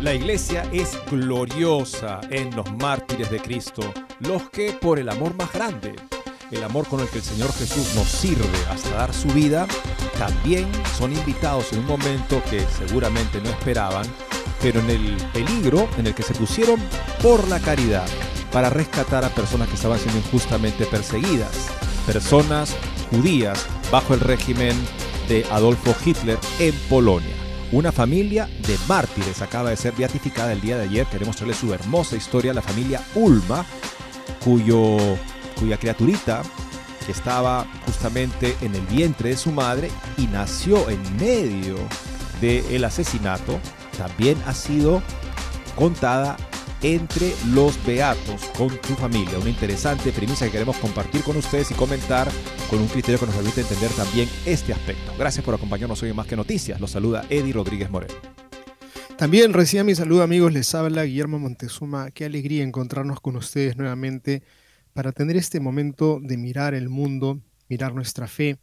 La iglesia es gloriosa en los mártires de Cristo, los que por el amor más grande, el amor con el que el Señor Jesús nos sirve hasta dar su vida, también son invitados en un momento que seguramente no esperaban, pero en el peligro en el que se pusieron por la caridad para rescatar a personas que estaban siendo injustamente perseguidas, personas judías bajo el régimen de Adolfo Hitler en Polonia. Una familia de mártires acaba de ser beatificada el día de ayer. Queremos traerles su hermosa historia, la familia Ulma, cuyo, cuya criaturita estaba justamente en el vientre de su madre y nació en medio del asesinato, también ha sido contada entre los beatos con su familia. Una interesante premisa que queremos compartir con ustedes y comentar con un criterio que nos permite entender también este aspecto. Gracias por acompañarnos hoy en Más que Noticias. Los saluda Eddie Rodríguez Moreno. También recién mi saludo amigos, les habla Guillermo Montezuma. Qué alegría encontrarnos con ustedes nuevamente para tener este momento de mirar el mundo, mirar nuestra fe,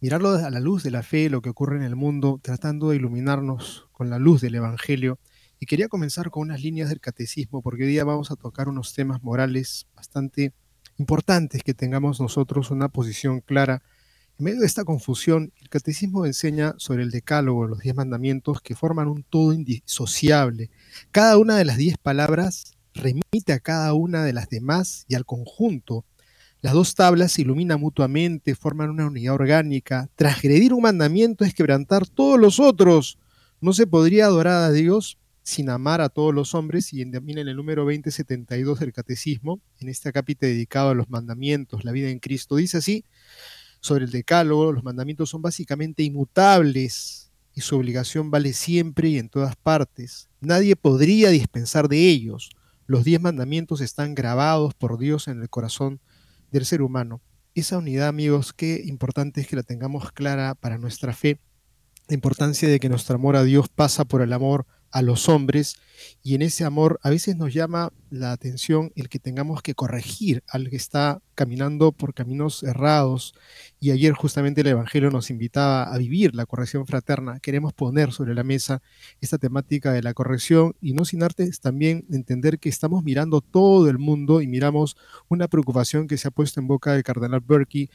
mirarlo a la luz de la fe, lo que ocurre en el mundo, tratando de iluminarnos con la luz del Evangelio quería comenzar con unas líneas del catecismo, porque hoy día vamos a tocar unos temas morales bastante importantes, que tengamos nosotros una posición clara. En medio de esta confusión, el catecismo enseña sobre el decálogo, los diez mandamientos, que forman un todo indisociable. Cada una de las diez palabras remite a cada una de las demás y al conjunto. Las dos tablas se iluminan mutuamente, forman una unidad orgánica. Transgredir un mandamiento es quebrantar todos los otros. No se podría adorar a Dios sin amar a todos los hombres, y en, el número 2072 del Catecismo, en este acápite dedicado a los mandamientos, la vida en Cristo, dice así, sobre el decálogo, los mandamientos son básicamente inmutables y su obligación vale siempre y en todas partes. Nadie podría dispensar de ellos. Los diez mandamientos están grabados por Dios en el corazón del ser humano. Esa unidad, amigos, qué importante es que la tengamos clara para nuestra fe. La importancia de que nuestro amor a Dios pasa por el amor a los hombres y en ese amor a veces nos llama la atención el que tengamos que corregir al que está caminando por caminos errados y ayer justamente el Evangelio nos invitaba a vivir la corrección fraterna. Queremos poner sobre la mesa esta temática de la corrección y no sin artes también entender que estamos mirando todo el mundo y miramos una preocupación que se ha puesto en boca del cardenal Berkey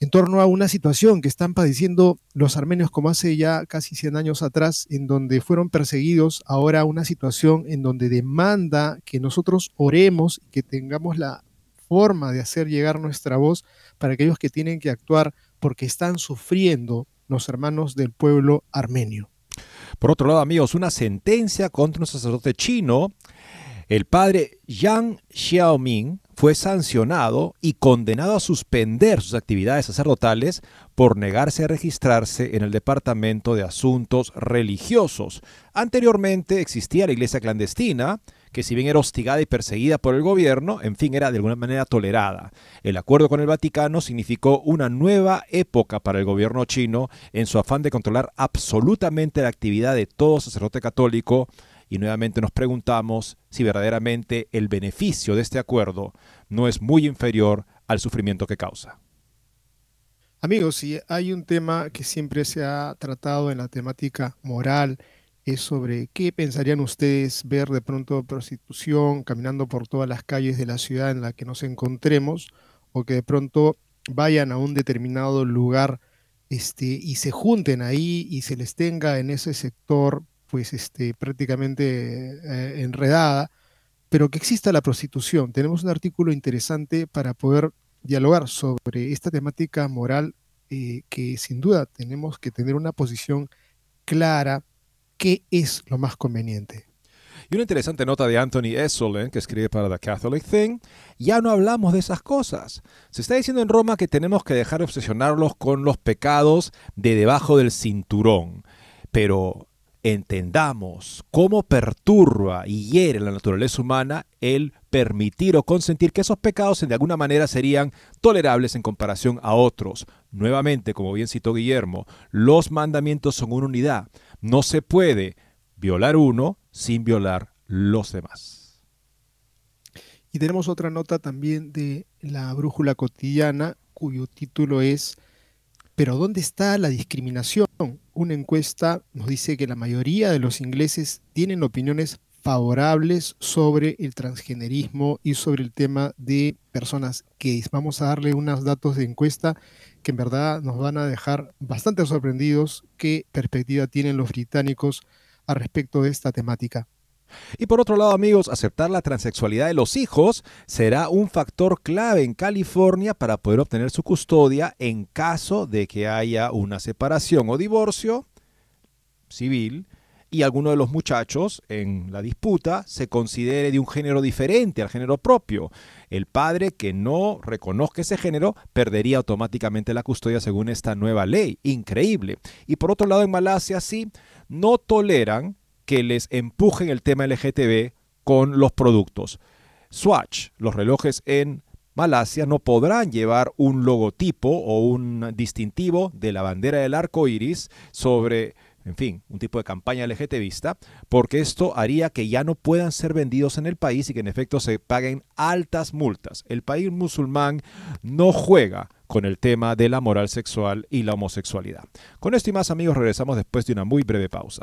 en torno a una situación que están padeciendo los armenios como hace ya casi 100 años atrás, en donde fueron perseguidos, ahora una situación en donde demanda que nosotros oremos y que tengamos la forma de hacer llegar nuestra voz para aquellos que tienen que actuar porque están sufriendo los hermanos del pueblo armenio. Por otro lado, amigos, una sentencia contra un sacerdote chino, el padre Yang Xiaoming, fue sancionado y condenado a suspender sus actividades sacerdotales por negarse a registrarse en el Departamento de Asuntos Religiosos. Anteriormente existía la iglesia clandestina, que si bien era hostigada y perseguida por el gobierno, en fin, era de alguna manera tolerada. El acuerdo con el Vaticano significó una nueva época para el gobierno chino en su afán de controlar absolutamente la actividad de todo sacerdote católico y nuevamente nos preguntamos si verdaderamente el beneficio de este acuerdo no es muy inferior al sufrimiento que causa. Amigos, si hay un tema que siempre se ha tratado en la temática moral, es sobre qué pensarían ustedes ver de pronto prostitución caminando por todas las calles de la ciudad en la que nos encontremos, o que de pronto vayan a un determinado lugar este, y se junten ahí y se les tenga en ese sector pues este, prácticamente eh, enredada, pero que exista la prostitución. Tenemos un artículo interesante para poder dialogar sobre esta temática moral eh, que sin duda tenemos que tener una posición clara, qué es lo más conveniente. Y una interesante nota de Anthony Esolen, que escribe para The Catholic Thing, ya no hablamos de esas cosas. Se está diciendo en Roma que tenemos que dejar de obsesionarlos con los pecados de debajo del cinturón. Pero entendamos cómo perturba y hiere la naturaleza humana el permitir o consentir que esos pecados de alguna manera serían tolerables en comparación a otros. Nuevamente, como bien citó Guillermo, los mandamientos son una unidad. No se puede violar uno sin violar los demás. Y tenemos otra nota también de la brújula cotidiana cuyo título es ¿Pero dónde está la discriminación? Una encuesta nos dice que la mayoría de los ingleses tienen opiniones favorables sobre el transgenerismo y sobre el tema de personas gays. Vamos a darle unos datos de encuesta que en verdad nos van a dejar bastante sorprendidos qué perspectiva tienen los británicos respecto de esta temática. Y por otro lado, amigos, aceptar la transexualidad de los hijos será un factor clave en California para poder obtener su custodia en caso de que haya una separación o divorcio civil y alguno de los muchachos en la disputa se considere de un género diferente al género propio. El padre que no reconozca ese género perdería automáticamente la custodia según esta nueva ley. Increíble. Y por otro lado, en Malasia sí no toleran que les empujen el tema LGTB con los productos. Swatch, los relojes en Malasia, no podrán llevar un logotipo o un distintivo de la bandera del arco iris sobre, en fin, un tipo de campaña LGTBista, porque esto haría que ya no puedan ser vendidos en el país y que en efecto se paguen altas multas. El país musulmán no juega con el tema de la moral sexual y la homosexualidad. Con esto y más amigos regresamos después de una muy breve pausa.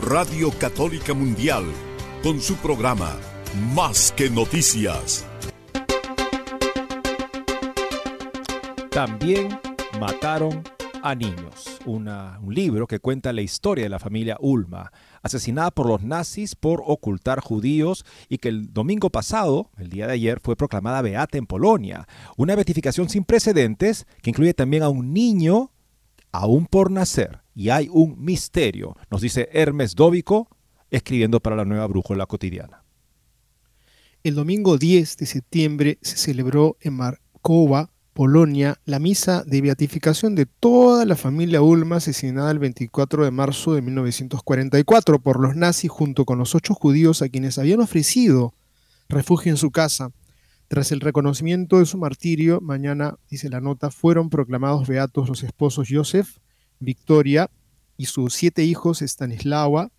Radio Católica Mundial, con su programa Más que Noticias. También mataron a niños, un libro que cuenta la historia de la familia Ulma, asesinada por los nazis por ocultar judíos y que el domingo pasado, el día de ayer, fue proclamada beata en Polonia. Una beatificación sin precedentes que incluye también a un niño aún por nacer y hay un misterio, nos dice Hermes Dóvico, escribiendo para la nueva brújula cotidiana. El domingo 10 de septiembre se celebró en Markova, Polonia, la misa de beatificación de toda la familia Ulma asesinada el 24 de marzo de 1944 por los nazis junto con los ocho judíos a quienes habían ofrecido refugio en su casa. Tras el reconocimiento de su martirio, mañana, dice la nota, fueron proclamados beatos los esposos Joseph, Victoria y sus siete hijos Stanislawa,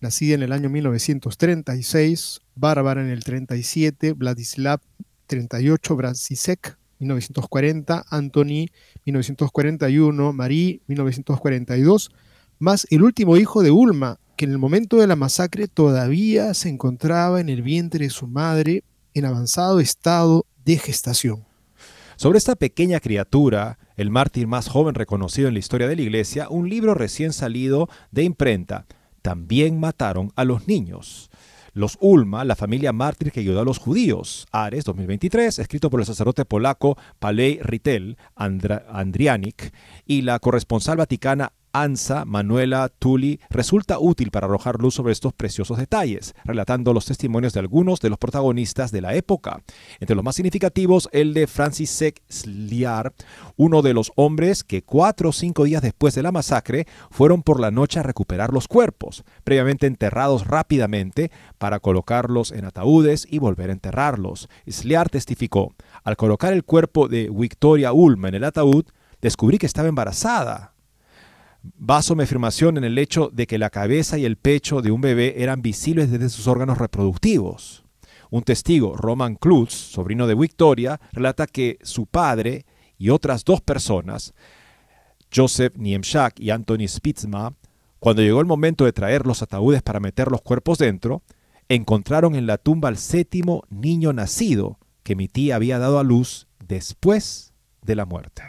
nacida en el año 1936, Bárbara en el 37, Vladislav 38, Brasisek 1940, Anthony 1941, Marie 1942, más el último hijo de Ulma, que en el momento de la masacre todavía se encontraba en el vientre de su madre en avanzado estado de gestación. Sobre esta pequeña criatura, el mártir más joven reconocido en la historia de la iglesia, un libro recién salido de imprenta. También mataron a los niños. Los Ulma, la familia mártir que ayudó a los judíos. Ares 2023, escrito por el sacerdote polaco Palej Ritel Andrianik y la corresponsal vaticana Ansa Manuela Tully resulta útil para arrojar luz sobre estos preciosos detalles, relatando los testimonios de algunos de los protagonistas de la época. Entre los más significativos, el de Francisek Sliar, uno de los hombres que cuatro o cinco días después de la masacre fueron por la noche a recuperar los cuerpos, previamente enterrados rápidamente para colocarlos en ataúdes y volver a enterrarlos. Sliar testificó, al colocar el cuerpo de Victoria Ulma en el ataúd, descubrí que estaba embarazada baso mi afirmación en el hecho de que la cabeza y el pecho de un bebé eran visibles desde sus órganos reproductivos. Un testigo, Roman Klutz, sobrino de Victoria, relata que su padre y otras dos personas, Joseph Niemczak y Anthony Spitzma, cuando llegó el momento de traer los ataúdes para meter los cuerpos dentro, encontraron en la tumba al séptimo niño nacido que mi tía había dado a luz después de la muerte.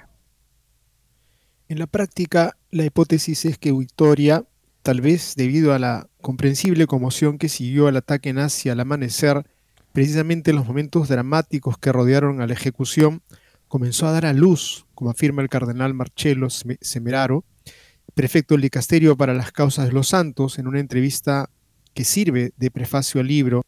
En la práctica, la hipótesis es que Victoria, tal vez debido a la comprensible conmoción que siguió al ataque nazi al amanecer, precisamente en los momentos dramáticos que rodearon a la ejecución, comenzó a dar a luz, como afirma el cardenal Marcello Semeraro, prefecto del dicasterio para las causas de los santos, en una entrevista que sirve de prefacio al libro,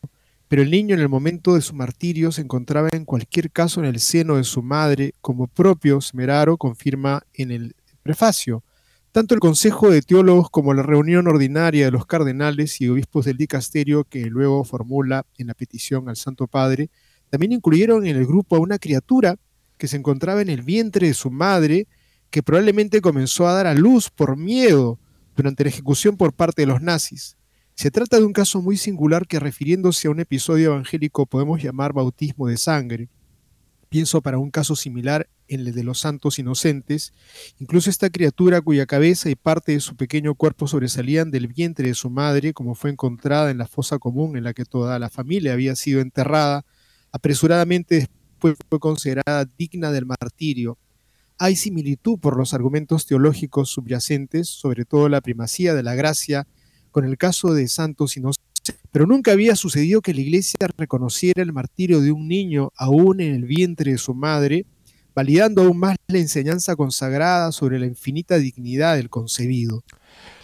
pero el niño en el momento de su martirio se encontraba en cualquier caso en el seno de su madre, como propio Semeraro confirma en el prefacio. Tanto el Consejo de Teólogos como la reunión ordinaria de los cardenales y obispos del dicasterio que luego formula en la petición al Santo Padre, también incluyeron en el grupo a una criatura que se encontraba en el vientre de su madre, que probablemente comenzó a dar a luz por miedo durante la ejecución por parte de los nazis. Se trata de un caso muy singular que refiriéndose a un episodio evangélico podemos llamar bautismo de sangre. Pienso para un caso similar en el de los santos inocentes, incluso esta criatura cuya cabeza y parte de su pequeño cuerpo sobresalían del vientre de su madre, como fue encontrada en la fosa común en la que toda la familia había sido enterrada, apresuradamente después fue considerada digna del martirio. Hay similitud por los argumentos teológicos subyacentes, sobre todo la primacía de la gracia, con el caso de santos inocentes pero nunca había sucedido que la iglesia reconociera el martirio de un niño aún en el vientre de su madre, validando aún más la enseñanza consagrada sobre la infinita dignidad del concebido.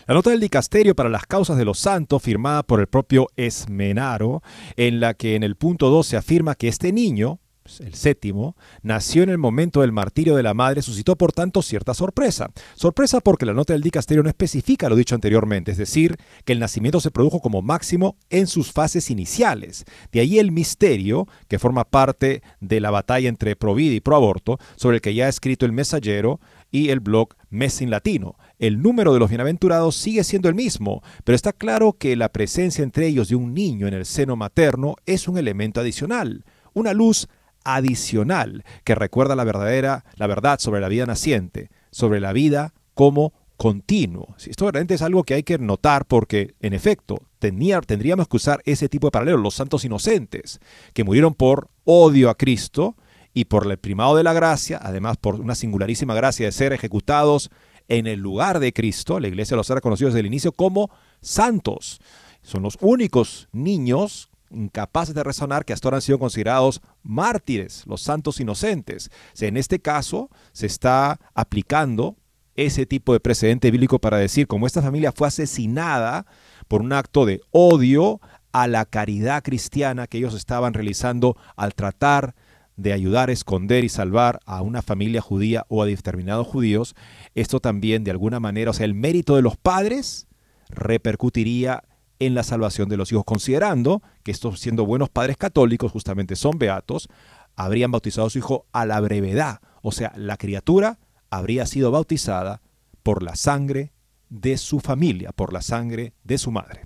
La nota del dicasterio para las causas de los santos, firmada por el propio Esmenaro, en la que en el punto 2 se afirma que este niño, el séptimo, nació en el momento del martirio de la madre, suscitó por tanto cierta sorpresa. Sorpresa porque la nota del dicasterio no especifica lo dicho anteriormente, es decir, que el nacimiento se produjo como máximo en sus fases iniciales. De ahí el misterio, que forma parte de la batalla entre pro vida y pro aborto, sobre el que ya ha escrito el mensajero y el blog Messin Latino. El número de los bienaventurados sigue siendo el mismo, pero está claro que la presencia entre ellos de un niño en el seno materno es un elemento adicional, una luz adicional que recuerda la verdadera, la verdad sobre la vida naciente, sobre la vida como continuo. Esto realmente es algo que hay que notar porque, en efecto, tendríamos que usar ese tipo de paralelo, los santos inocentes, que murieron por odio a Cristo y por el primado de la gracia, además por una singularísima gracia de ser ejecutados en el lugar de Cristo, la iglesia los ha reconocido desde el inicio como santos. Son los únicos niños incapaces de razonar que hasta ahora han sido considerados mártires, los santos inocentes. en este caso se está aplicando ese tipo de precedente bíblico para decir, como esta familia fue asesinada por un acto de odio a la caridad cristiana que ellos estaban realizando al tratar de ayudar esconder y salvar a una familia judía o a determinados judíos, esto también de alguna manera, o sea, el mérito de los padres repercutiría en la salvación de los hijos, considerando que estos siendo buenos padres católicos, justamente son beatos, habrían bautizado a su hijo a la brevedad, o sea, la criatura habría sido bautizada por la sangre de su familia, por la sangre de su madre.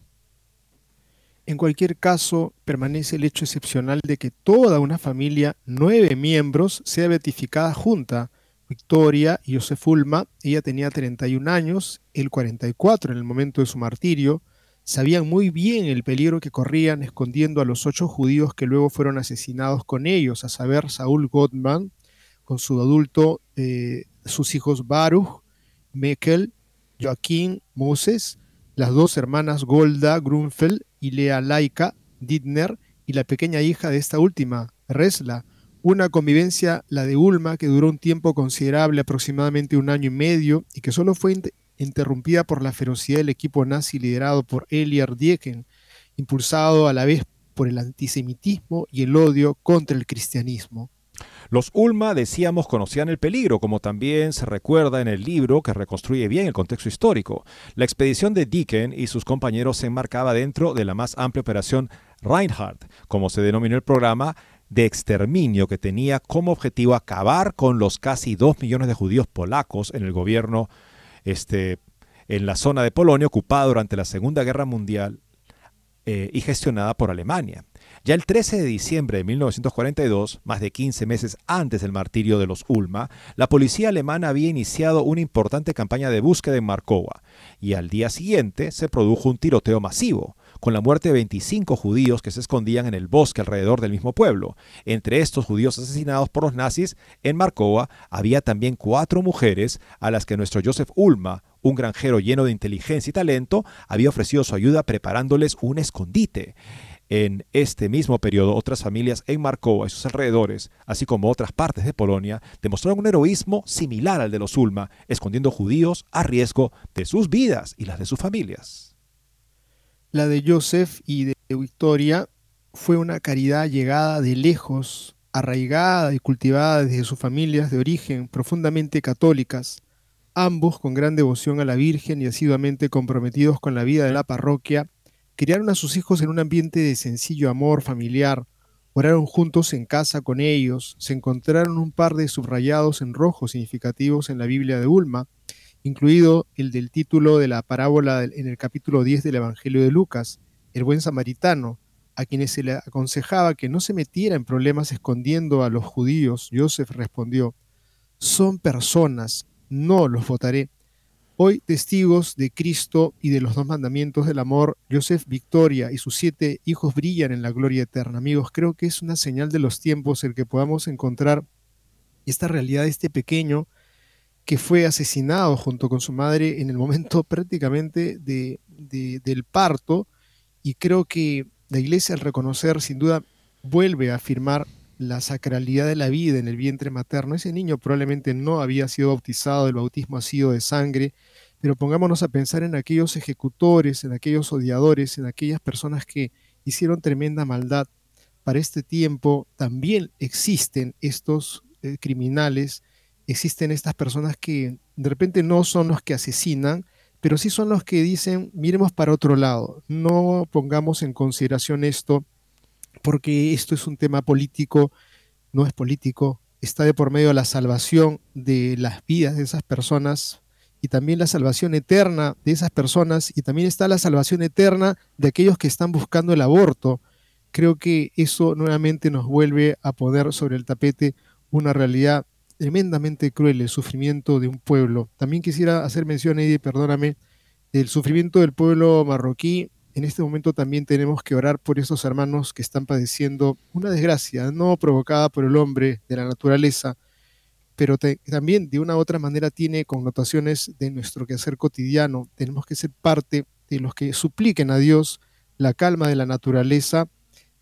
En cualquier caso, permanece el hecho excepcional de que toda una familia, nueve miembros, sea beatificada junta. Victoria y Josefulma, ella tenía 31 años, él 44 en el momento de su martirio, sabían muy bien el peligro que corrían escondiendo a los ocho judíos que luego fueron asesinados con ellos, a saber, Saúl Gottman, con su adulto, eh, sus hijos Baruch, Mekel, Joaquín, Moses, las dos hermanas Golda Grunfeld y Lea Laika Dittner y la pequeña hija de esta última, Resla. Una convivencia, la de Ulma, que duró un tiempo considerable, aproximadamente un año y medio, y que solo fue interrumpida por la ferocidad del equipo nazi liderado por Eliar Dieken, impulsado a la vez por el antisemitismo y el odio contra el cristianismo. Los Ulma, decíamos, conocían el peligro, como también se recuerda en el libro que reconstruye bien el contexto histórico. La expedición de Dicken y sus compañeros se enmarcaba dentro de la más amplia operación Reinhardt, como se denominó el programa de exterminio que tenía como objetivo acabar con los casi dos millones de judíos polacos en el gobierno este, en la zona de Polonia ocupada durante la Segunda Guerra Mundial eh, y gestionada por Alemania. Ya el 13 de diciembre de 1942, más de 15 meses antes del martirio de los Ulma, la policía alemana había iniciado una importante campaña de búsqueda en Markova, y al día siguiente se produjo un tiroteo masivo, con la muerte de 25 judíos que se escondían en el bosque alrededor del mismo pueblo. Entre estos judíos asesinados por los nazis en Markova había también cuatro mujeres a las que nuestro Joseph Ulma, un granjero lleno de inteligencia y talento, había ofrecido su ayuda preparándoles un escondite. En este mismo periodo, otras familias en Markova y sus alrededores, así como otras partes de Polonia, demostraron un heroísmo similar al de los Ulma, escondiendo judíos a riesgo de sus vidas y las de sus familias. La de Joseph y de Victoria fue una caridad llegada de lejos, arraigada y cultivada desde sus familias de origen profundamente católicas, ambos con gran devoción a la Virgen y asiduamente comprometidos con la vida de la parroquia Criaron a sus hijos en un ambiente de sencillo amor familiar, oraron juntos en casa con ellos, se encontraron un par de subrayados en rojo significativos en la Biblia de Ulma, incluido el del título de la parábola en el capítulo 10 del Evangelio de Lucas, el buen samaritano, a quienes se le aconsejaba que no se metiera en problemas escondiendo a los judíos, Joseph respondió, son personas, no los votaré. Hoy, testigos de Cristo y de los dos mandamientos del amor, Joseph Victoria y sus siete hijos brillan en la gloria eterna. Amigos, creo que es una señal de los tiempos el que podamos encontrar esta realidad este pequeño que fue asesinado junto con su madre en el momento prácticamente de, del parto. Y creo que la iglesia al reconocer, sin duda, vuelve a afirmar la sacralidad de la vida en el vientre materno. Ese niño probablemente no había sido bautizado, el bautismo ha sido de sangre, pero pongámonos a pensar en aquellos ejecutores, en aquellos odiadores, en aquellas personas que hicieron tremenda maldad. Para este tiempo también existen estos eh, criminales, existen estas personas que de repente no son los que asesinan, pero sí son los que dicen, miremos para otro lado, no pongamos en consideración esto, porque esto es un tema político, no es político, está de por medio la salvación de las vidas de esas personas y también la salvación eterna de esas personas y también está la salvación eterna de aquellos que están buscando el aborto. Creo que eso nuevamente nos vuelve a poner sobre el tapete una realidad tremendamente cruel, el sufrimiento de un pueblo. También quisiera hacer mención, Eddie, perdóname, del sufrimiento del pueblo marroquí en este momento también tenemos que orar por esos hermanos que están padeciendo una desgracia, no provocada por el hombre de la naturaleza, pero también de una u otra manera tiene connotaciones de nuestro quehacer cotidiano. Tenemos que ser parte de los que supliquen a Dios la calma de la naturaleza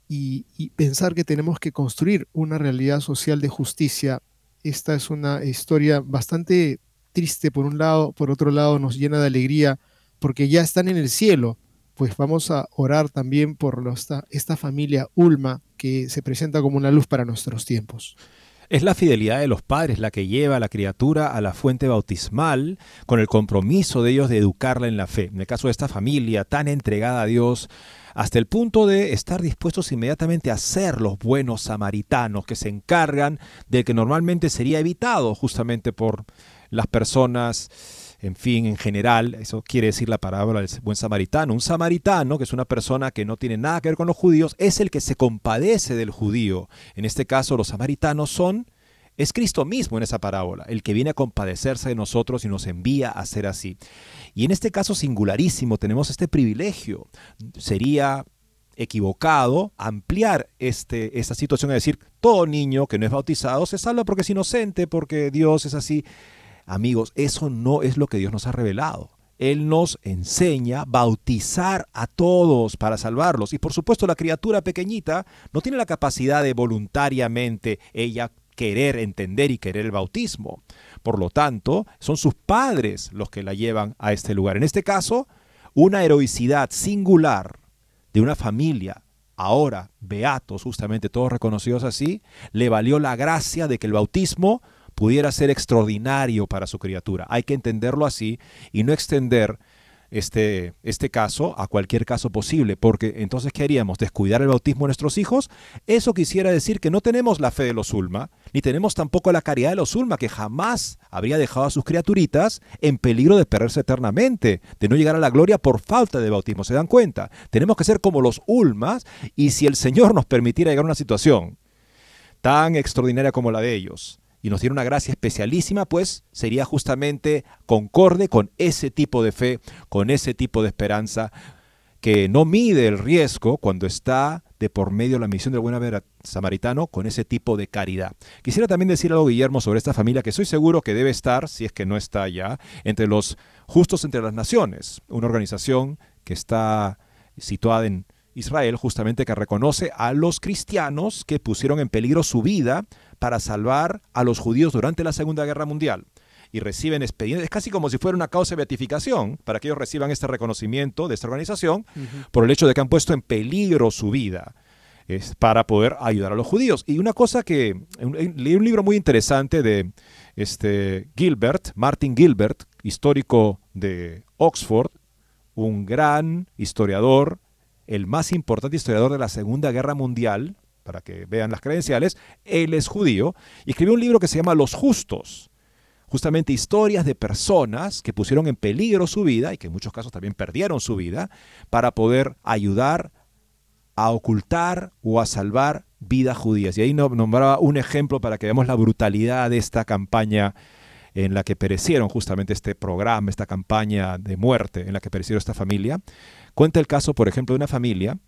y, y pensar que tenemos que construir una realidad social de justicia. Esta es una historia bastante triste por un lado, por otro lado nos llena de alegría porque ya están en el cielo pues vamos a orar también por esta familia Ulma que se presenta como una luz para nuestros tiempos. Es la fidelidad de los padres la que lleva a la criatura a la fuente bautismal con el compromiso de ellos de educarla en la fe. En el caso de esta familia tan entregada a Dios, hasta el punto de estar dispuestos inmediatamente a ser los buenos samaritanos que se encargan de que normalmente sería evitado justamente por las personas en fin, en general, eso quiere decir la parábola del buen samaritano. Un samaritano, que es una persona que no tiene nada que ver con los judíos, es el que se compadece del judío. En este caso, los samaritanos son Es Cristo mismo en esa parábola, el que viene a compadecerse de nosotros y nos envía a ser así. Y en este caso singularísimo tenemos este privilegio. Sería equivocado ampliar este, esta situación, es decir, todo niño que no es bautizado se salva porque es inocente, porque Dios es así. Amigos, eso no es lo que Dios nos ha revelado. Él nos enseña a bautizar a todos para salvarlos. Y por supuesto la criatura pequeñita no tiene la capacidad de voluntariamente ella querer entender y querer el bautismo. Por lo tanto, son sus padres los que la llevan a este lugar. En este caso, una heroicidad singular de una familia, ahora beatos, justamente todos reconocidos así, le valió la gracia de que el bautismo pudiera ser extraordinario para su criatura. Hay que entenderlo así y no extender este, este caso a cualquier caso posible, porque entonces ¿qué haríamos? ¿Descuidar el bautismo de nuestros hijos? Eso quisiera decir que no tenemos la fe de los Ulma, ni tenemos tampoco la caridad de los Ulma, que jamás habría dejado a sus criaturitas en peligro de perderse eternamente, de no llegar a la gloria por falta de bautismo. ¿Se dan cuenta? Tenemos que ser como los Ulmas, y si el Señor nos permitiera llegar a una situación tan extraordinaria como la de ellos, y nos diera una gracia especialísima, pues sería justamente concorde con ese tipo de fe, con ese tipo de esperanza, que no mide el riesgo cuando está de por medio la misión del buen samaritano con ese tipo de caridad. Quisiera también decir algo, Guillermo, sobre esta familia que soy seguro que debe estar, si es que no está ya, entre los justos entre las naciones, una organización que está situada en Israel, justamente que reconoce a los cristianos que pusieron en peligro su vida para salvar a los judíos durante la Segunda Guerra Mundial. Y reciben expedientes, es casi como si fuera una causa de beatificación para que ellos reciban este reconocimiento de esta organización por el hecho de que han puesto en peligro su vida es para poder ayudar a los judíos. Y una cosa que leí un libro muy interesante de este Gilbert, Martin Gilbert, histórico de Oxford, un gran historiador, el más importante historiador de la Segunda Guerra Mundial, para que vean las credenciales, él es judío, y escribió un libro que se llama Los Justos, justamente historias de personas que pusieron en peligro su vida y que en muchos casos también perdieron su vida para poder ayudar a ocultar o a salvar vidas judías. Y ahí nombraba un ejemplo para que veamos la brutalidad de esta campaña en la que perecieron justamente este programa, esta campaña de muerte en la que perecieron esta familia. Cuenta el caso, por ejemplo, de una familia,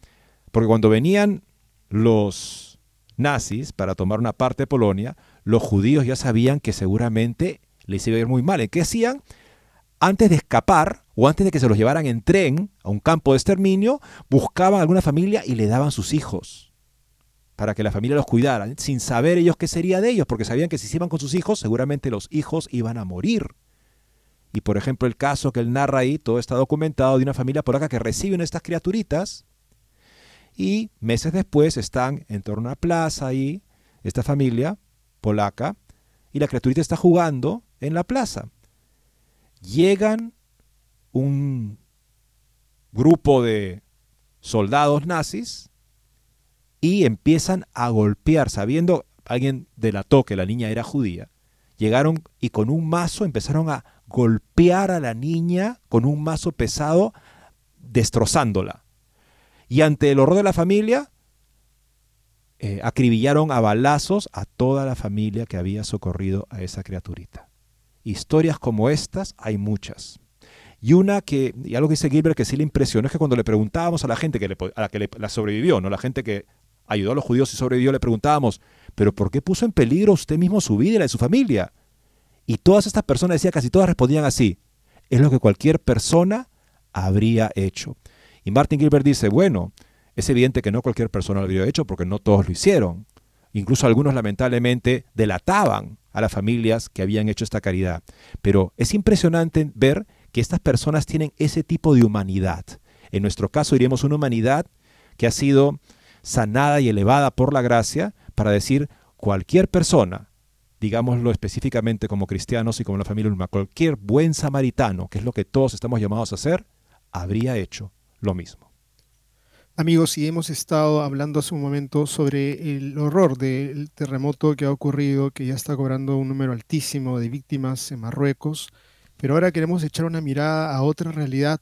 porque cuando venían los nazis para tomar una parte de Polonia, los judíos ya sabían que seguramente les iba a ir muy mal. ¿Y qué hacían? Antes de escapar o antes de que se los llevaran en tren a un campo de exterminio, buscaban a alguna familia y le daban sus hijos para que la familia los cuidara, sin saber ellos qué sería de ellos, porque sabían que si se iban con sus hijos, seguramente los hijos iban a morir. Y por ejemplo, el caso que él narra ahí, todo está documentado de una familia polaca que reciben estas criaturitas y meses después están en torno a una plaza ahí, esta familia polaca, y la criaturita está jugando en la plaza. Llegan un grupo de soldados nazis y empiezan a golpear, sabiendo, alguien delató que la niña era judía, llegaron y con un mazo empezaron a golpear a la niña con un mazo pesado, destrozándola. Y ante el horror de la familia, eh, acribillaron a balazos a toda la familia que había socorrido a esa criaturita. Historias como estas hay muchas. Y una que, y algo que dice Gilbert que sí le impresionó es que cuando le preguntábamos a la gente que a la que la sobrevivió, no la gente que ayudó a los judíos y sobrevivió, le preguntábamos, pero ¿por qué puso en peligro usted mismo su vida y la de su familia? Y todas estas personas decían, casi todas respondían así, es lo que cualquier persona habría hecho. Y Martin Gilbert dice, bueno, es evidente que no cualquier persona lo habría hecho porque no todos lo hicieron. Incluso algunos lamentablemente delataban a las familias que habían hecho esta caridad. Pero es impresionante ver que estas personas tienen ese tipo de humanidad. En nuestro caso diríamos una humanidad que ha sido sanada y elevada por la gracia para decir cualquier persona, digámoslo específicamente como cristianos y como la familia humana, cualquier buen samaritano, que es lo que todos estamos llamados a hacer, habría hecho lo mismo. Amigos, y hemos estado hablando hace un momento sobre el horror del terremoto que ha ocurrido, que ya está cobrando un número altísimo de víctimas en Marruecos, pero ahora queremos echar una mirada a otra realidad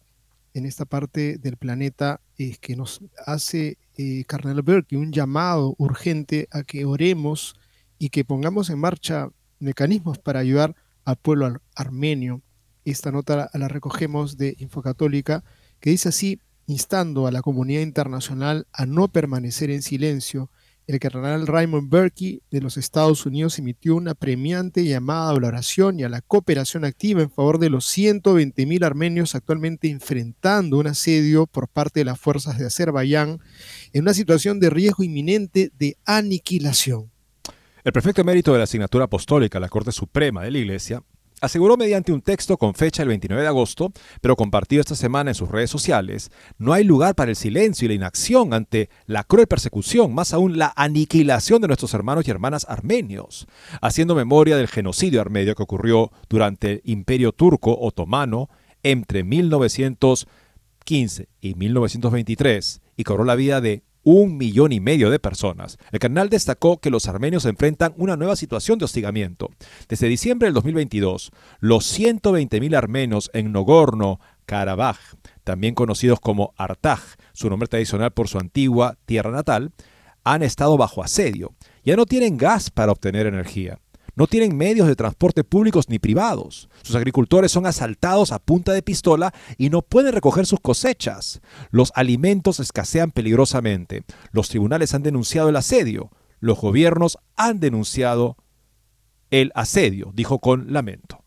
en esta parte del planeta eh, que nos hace eh, Carnel Berg un llamado urgente a que oremos y que pongamos en marcha mecanismos para ayudar al pueblo armenio. Esta nota la recogemos de Infocatólica, que dice así, instando a la comunidad internacional a no permanecer en silencio, el cardenal Raymond Berkey de los Estados Unidos emitió una premiante llamada a la oración y a la cooperación activa en favor de los 120.000 armenios actualmente enfrentando un asedio por parte de las fuerzas de Azerbaiyán en una situación de riesgo inminente de aniquilación. El prefecto emérito de la asignatura apostólica a la Corte Suprema de la Iglesia aseguró mediante un texto con fecha el 29 de agosto, pero compartido esta semana en sus redes sociales, no hay lugar para el silencio y la inacción ante la cruel persecución, más aún la aniquilación de nuestros hermanos y hermanas armenios, haciendo memoria del genocidio armenio que ocurrió durante el Imperio Turco Otomano entre 1915 y 1923 y cobró la vida de un millón y medio de personas. El cardenal destacó que los armenios enfrentan una nueva situación de hostigamiento. Desde diciembre del 2022, los 120.000 armenos en Nogorno, Karabaj, también conocidos como Artaj, su nombre tradicional por su antigua tierra natal, han estado bajo asedio. Ya no tienen gas para obtener energía. No tienen medios de transporte públicos ni privados. Sus agricultores son asaltados a punta de pistola y no pueden recoger sus cosechas. Los alimentos escasean peligrosamente. Los tribunales han denunciado el asedio. Los gobiernos han denunciado el asedio, dijo con lamento.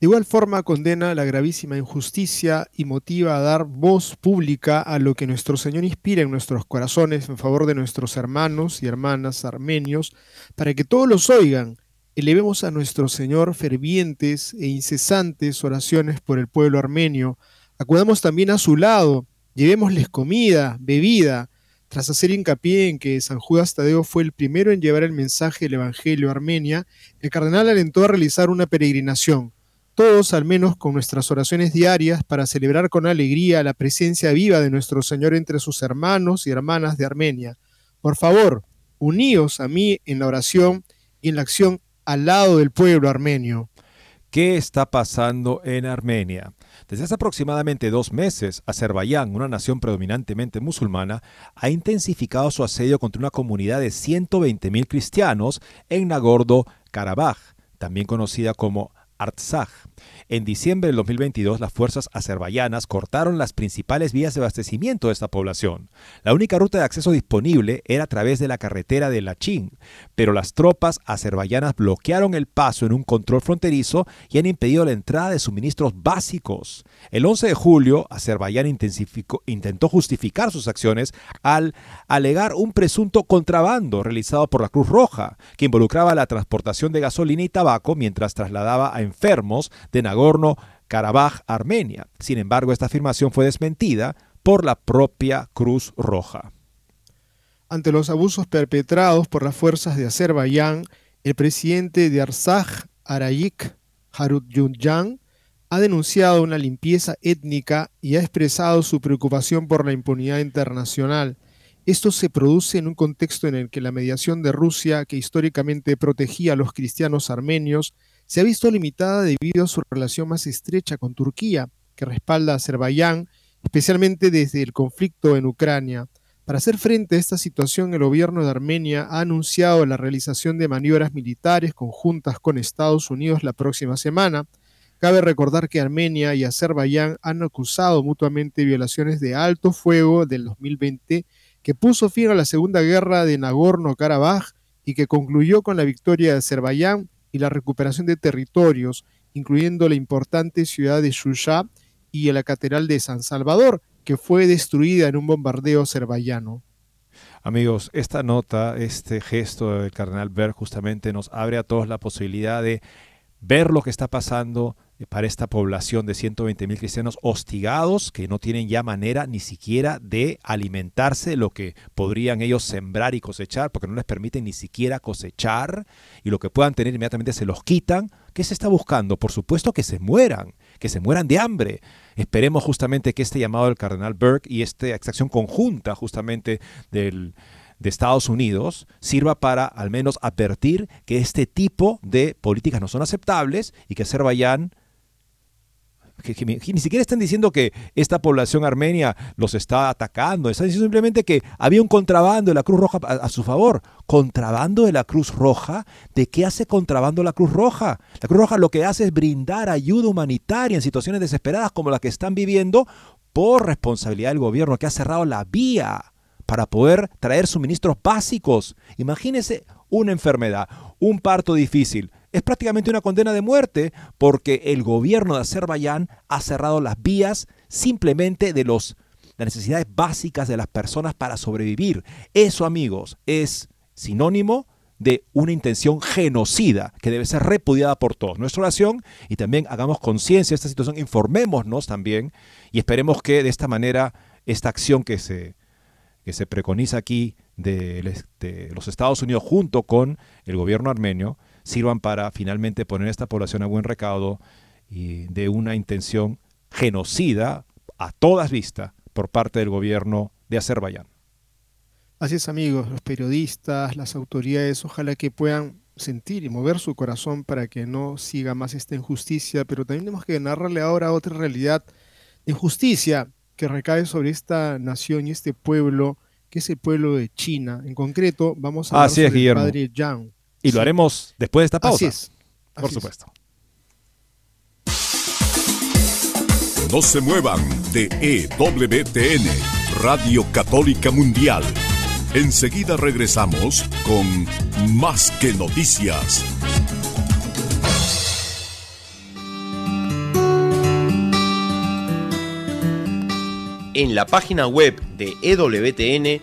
De igual forma condena la gravísima injusticia y motiva a dar voz pública a lo que nuestro Señor inspira en nuestros corazones en favor de nuestros hermanos y hermanas armenios, para que todos los oigan Elevemos a nuestro Señor fervientes e incesantes oraciones por el pueblo armenio. Acudamos también a su lado, llevémosles comida, bebida, tras hacer hincapié en que San Judas Tadeo fue el primero en llevar el mensaje del Evangelio a Armenia, el cardenal alentó a realizar una peregrinación, todos al menos con nuestras oraciones diarias para celebrar con alegría la presencia viva de nuestro Señor entre sus hermanos y hermanas de Armenia. Por favor, uníos a mí en la oración y en la acción al lado del pueblo armenio. ¿Qué está pasando en Armenia? Desde hace aproximadamente dos meses, Azerbaiyán, una nación predominantemente musulmana, ha intensificado su asedio contra una comunidad de 120.000 cristianos en Nagorno-Karabaj, también conocida como Artsaj. En diciembre del 2022, las fuerzas azerbaiyanas cortaron las principales vías de abastecimiento de esta población. La única ruta de acceso disponible era a través de la carretera de Lachin, pero las tropas azerbaiyanas bloquearon el paso en un control fronterizo y han impedido la entrada de suministros básicos. El 11 de julio, Azerbaiyán intentó justificar sus acciones al alegar un presunto contrabando realizado por la Cruz Roja, que involucraba la transportación de gasolina y tabaco mientras trasladaba a enfermos de Nagorno-Karabaj, Armenia. Sin embargo, esta afirmación fue desmentida por la propia Cruz Roja. Ante los abusos perpetrados por las fuerzas de Azerbaiyán, el presidente de Arsaj, Arayik Harutyunjan, ha denunciado una limpieza étnica y ha expresado su preocupación por la impunidad internacional. Esto se produce en un contexto en el que la mediación de Rusia, que históricamente protegía a los cristianos armenios, se ha visto limitada debido a su relación más estrecha con Turquía, que respalda a Azerbaiyán, especialmente desde el conflicto en Ucrania. Para hacer frente a esta situación, el gobierno de Armenia ha anunciado la realización de maniobras militares conjuntas con Estados Unidos la próxima semana. Cabe recordar que Armenia y Azerbaiyán han acusado mutuamente violaciones de alto fuego del 2020 que puso fin a la Segunda Guerra de Nagorno-Karabaj y que concluyó con la victoria de Azerbaiyán y la recuperación de territorios, incluyendo la importante ciudad de Shusha y la catedral de San Salvador, que fue destruida en un bombardeo azerbaiyano. Amigos, esta nota, este gesto del cardenal Berg justamente nos abre a todos la posibilidad de ver lo que está pasando para esta población de 120 mil cristianos hostigados que no tienen ya manera ni siquiera de alimentarse lo que podrían ellos sembrar y cosechar porque no les permiten ni siquiera cosechar y lo que puedan tener inmediatamente se los quitan. ¿Qué se está buscando? Por supuesto que se mueran, que se mueran de hambre. Esperemos justamente que este llamado del cardenal Burke y esta acción conjunta justamente del de Estados Unidos sirva para al menos advertir que este tipo de políticas no son aceptables y que Azerbaiyán ni siquiera están diciendo que esta población armenia los está atacando, están diciendo simplemente que había un contrabando de la Cruz Roja a, a, su favor. ¿Contrabando de la Cruz Roja? ¿De qué hace contrabando la Cruz Roja? La Cruz Roja lo que hace es brindar ayuda humanitaria en situaciones desesperadas como las que están viviendo por responsabilidad del gobierno que ha cerrado la vía para poder traer suministros básicos. Imagínense una enfermedad, un parto difícil. Es prácticamente una condena de muerte porque el gobierno de Azerbaiyán ha cerrado las vías simplemente de los, las necesidades básicas de las personas para sobrevivir. Eso, amigos, es sinónimo de una intención genocida que debe ser repudiada por todos. Nuestra oración y también hagamos conciencia de esta situación, informémonos también y esperemos que de esta manera esta acción que se, que se preconiza aquí de, de los Estados Unidos junto con el gobierno armenio sirvan para finalmente poner a esta población a buen recaudo y de una intención genocida a todas vistas por parte del gobierno de Azerbaiyán. Así es amigos, los periodistas, las autoridades, ojalá que puedan sentir y mover su corazón para que no siga más esta injusticia, pero también tenemos que narrarle ahora otra realidad de injusticia que recae sobre esta nación y este pueblo, que es el pueblo de China. En concreto, vamos a hablar sobre el padre Yang. Y lo haremos después de esta pausa. Así es. Por supuesto. No se muevan de EWTN, Radio Católica Mundial. Enseguida regresamos con Más que Noticias. En la página web de EWTN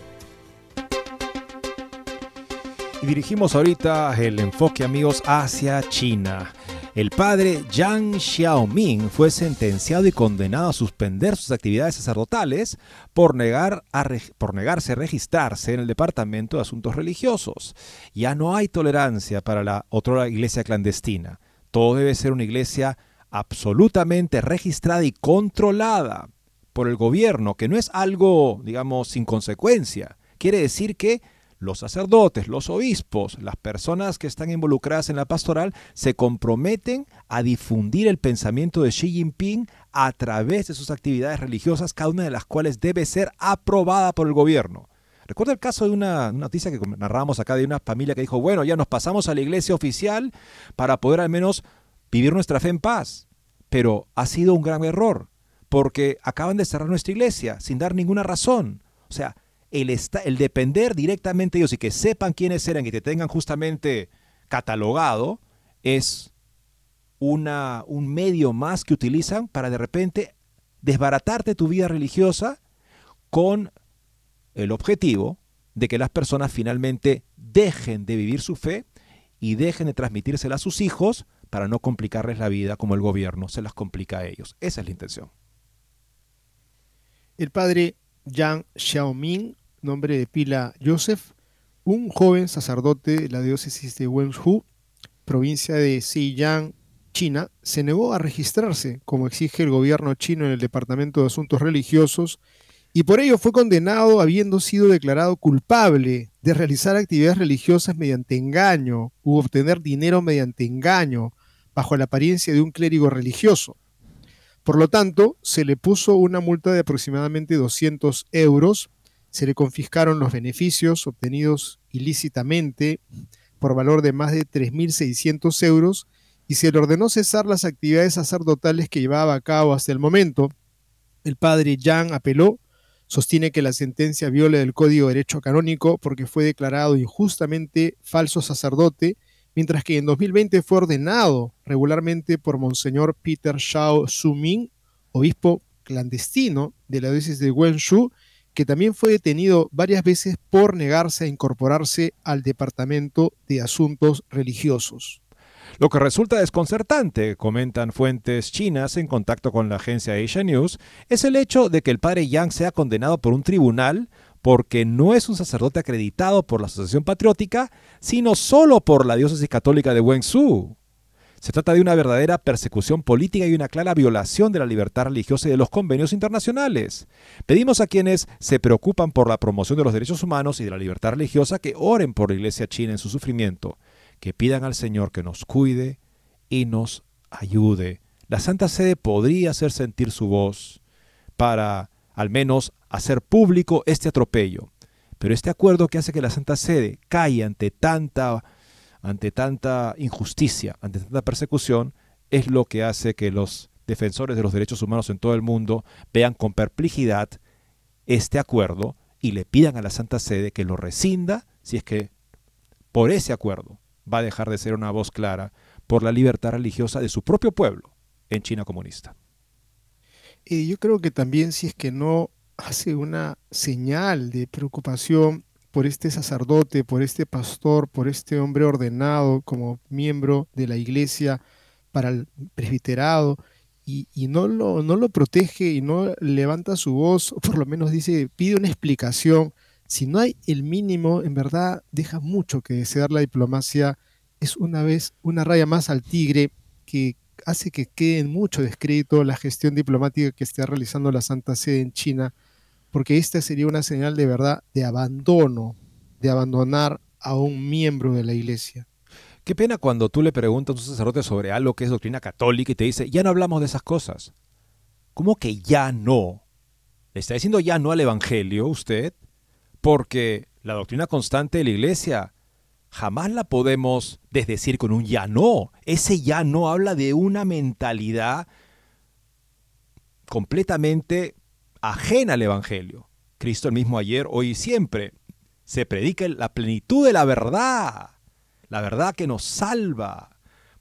Y dirigimos ahorita el enfoque, amigos, hacia China. El padre Yang Xiaoming fue sentenciado y condenado a suspender sus actividades sacerdotales por, negar por negarse a registrarse en el Departamento de Asuntos Religiosos. Ya no hay tolerancia para la otra iglesia clandestina. Todo debe ser una iglesia absolutamente registrada y controlada por el gobierno, que no es algo, digamos, sin consecuencia. Quiere decir que los sacerdotes, los obispos, las personas que están involucradas en la pastoral se comprometen a difundir el pensamiento de Xi Jinping a través de sus actividades religiosas, cada una de las cuales debe ser aprobada por el gobierno. Recuerdo el caso de una, noticia que narramos acá de una familia que dijo, bueno, ya nos pasamos a la iglesia oficial para poder al menos vivir nuestra fe en paz. Pero ha sido un gran error, porque acaban de cerrar nuestra iglesia sin dar ninguna razón. O sea, el, el depender directamente de ellos y que sepan quiénes eran y te tengan justamente catalogado es una, un medio más que utilizan para de repente desbaratarte tu vida religiosa con el objetivo de que las personas finalmente dejen de vivir su fe y dejen de transmitírsela a sus hijos para no complicarles la vida como el gobierno se las complica a ellos. Esa es la intención. El padre Yang Xiaoming nombre de pila Joseph, un joven sacerdote de la diócesis de Wenzhou, provincia de Xiyang, China, se negó a registrarse, como exige el gobierno chino en el Departamento de Asuntos Religiosos, y por ello fue condenado habiendo sido declarado culpable de realizar actividades religiosas mediante engaño u obtener dinero mediante engaño bajo la apariencia de un clérigo religioso. Por lo tanto, se le puso una multa de aproximadamente 200 euros, se le confiscaron los beneficios obtenidos ilícitamente por valor de más de 3.600 euros y se le ordenó cesar las actividades sacerdotales que llevaba a cabo hasta el momento. El padre Yang apeló, sostiene que la sentencia viola el Código de Derecho Canónico porque fue declarado injustamente falso sacerdote, mientras que en 2020 fue ordenado regularmente por Monseñor Peter Shao Su-ming, obispo clandestino de la diócesis de Wenzhou, que también fue detenido varias veces por negarse a incorporarse al Departamento de Asuntos Religiosos. Lo que resulta desconcertante, comentan fuentes chinas en contacto con la agencia Asia News, es el hecho de que el padre Yang sea condenado por un tribunal porque no es un sacerdote acreditado por la Asociación Patriótica, sino solo por la diócesis católica de Wenzhou. Se trata de una verdadera persecución política y una clara violación de la libertad religiosa y de los convenios internacionales. Pedimos a quienes se preocupan por la promoción de los derechos humanos y de la libertad religiosa que oren por la Iglesia china en su sufrimiento, que pidan al Señor que nos cuide y nos ayude. La Santa Sede podría hacer sentir su voz para al menos hacer público este atropello. Pero este acuerdo que hace que la Santa Sede caiga ante tanta ante tanta injusticia, ante tanta persecución, es lo que hace que los defensores de los derechos humanos en todo el mundo vean con perplejidad este acuerdo y le pidan a la Santa Sede que lo rescinda si es que por ese acuerdo va a dejar de ser una voz clara por la libertad religiosa de su propio pueblo en China comunista. Y yo creo que también si es que no hace una señal de preocupación por este sacerdote, por este pastor, por este hombre ordenado como miembro de la iglesia para el presbiterado, y, no, lo, no lo protege y no levanta su voz, o por lo menos dice, pide una explicación. Si no hay el mínimo, en verdad deja mucho que desear la diplomacia. Es una vez una raya más al tigre que hace que quede mucho descrédito la gestión diplomática que está realizando la Santa Sede en China porque esta sería una señal de verdad de abandono, de abandonar a un miembro de la iglesia. Qué pena cuando tú le preguntas a un sacerdote sobre algo que es doctrina católica y te dice, ya no hablamos de esas cosas. ¿Cómo que ya no? ¿Le está diciendo ya no al Evangelio usted? Porque la doctrina constante de la iglesia jamás la podemos desdecir con un ya no. Ese ya no habla de una mentalidad completamente ajena al Evangelio. Cristo el mismo ayer, hoy y siempre. Se predica la plenitud de la verdad, la verdad que nos salva,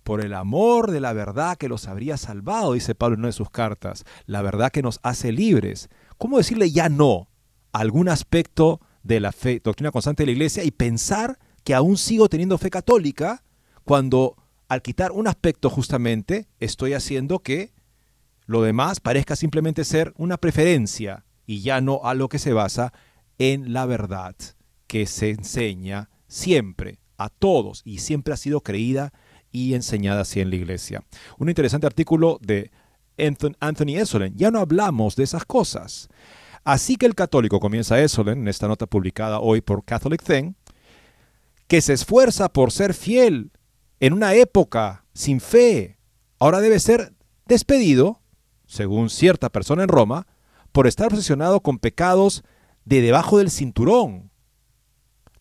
por el amor de la verdad que los habría salvado, dice Pablo en una de sus cartas, la verdad que nos hace libres. ¿Cómo decirle ya no a algún aspecto de la fe, doctrina constante de la iglesia y pensar que aún sigo teniendo fe católica cuando al quitar un aspecto justamente estoy haciendo que lo demás parezca simplemente ser una preferencia y ya no a lo que se basa en la verdad que se enseña siempre a todos y siempre ha sido creída y enseñada así en la iglesia. Un interesante artículo de Anthony Essolen. Ya no hablamos de esas cosas. Así que el católico, comienza Essolen en esta nota publicada hoy por Catholic Thing, que se esfuerza por ser fiel en una época sin fe, ahora debe ser despedido según cierta persona en Roma, por estar obsesionado con pecados de debajo del cinturón.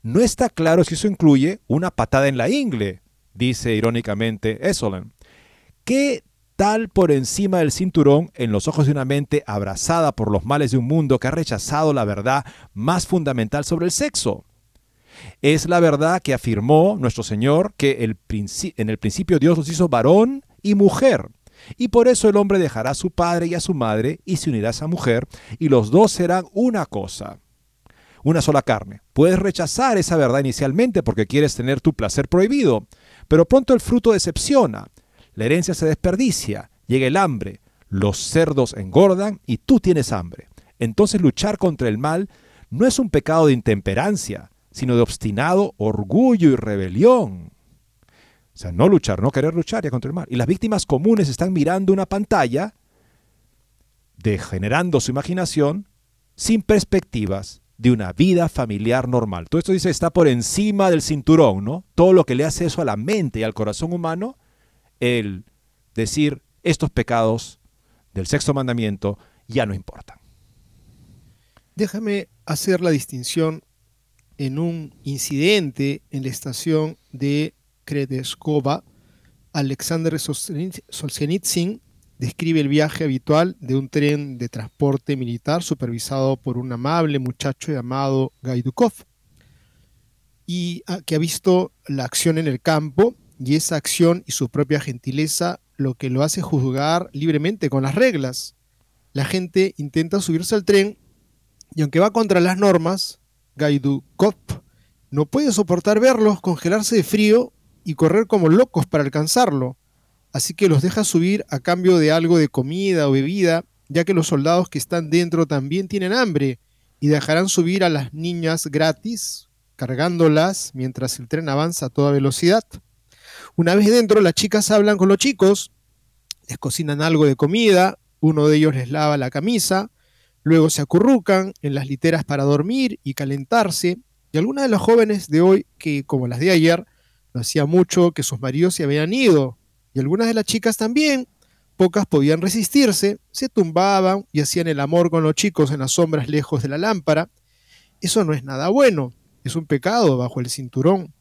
No está claro si eso incluye una patada en la ingle, dice irónicamente Esolen. ¿Qué tal por encima del cinturón en los ojos de una mente abrazada por los males de un mundo que ha rechazado la verdad más fundamental sobre el sexo? Es la verdad que afirmó nuestro Señor que en el principio Dios los hizo varón y mujer. Y por eso el hombre dejará a su padre y a su madre y se unirá a esa mujer, y los dos serán una cosa, una sola carne. Puedes rechazar esa verdad inicialmente porque quieres tener tu placer prohibido, pero pronto el fruto decepciona, la herencia se desperdicia, llega el hambre, los cerdos engordan y tú tienes hambre. Entonces luchar contra el mal no es un pecado de intemperancia, sino de obstinado orgullo y rebelión. O sea, no luchar, no querer luchar ya contra el mal. Y las víctimas comunes están mirando una pantalla, degenerando su imaginación, sin perspectivas de una vida familiar normal. Todo esto dice está por encima del cinturón, ¿no? Todo lo que le hace eso a la mente y al corazón humano, el decir estos pecados del sexto mandamiento ya no importan. Déjame hacer la distinción en un incidente en la estación de Kredeskova, Alexander Solzhenitsyn describe el viaje habitual de un tren de transporte militar supervisado por un amable muchacho llamado Gaidukov y ah, que ha visto la acción en el campo y esa acción y su propia gentileza lo que lo hace juzgar libremente con las reglas. La gente intenta subirse al tren y aunque va contra las normas, Gaidukov no puede soportar verlos congelarse de frío y correr como locos para alcanzarlo, así que los deja subir a cambio de algo de comida o bebida, ya que los soldados que están dentro también tienen hambre y dejarán subir a las niñas gratis, cargándolas mientras el tren avanza a toda velocidad. Una vez dentro, las chicas hablan con los chicos, les cocinan algo de comida, uno de ellos les lava la camisa, luego se acurrucan en las literas para dormir y calentarse, y algunas de las jóvenes de hoy, que como las de ayer, hacía mucho que sus maridos se habían ido, y algunas de las chicas también, pocas podían resistirse, se tumbaban y hacían el amor con los chicos en las sombras lejos de la lámpara. Eso no es nada bueno, es un pecado bajo el cinturón,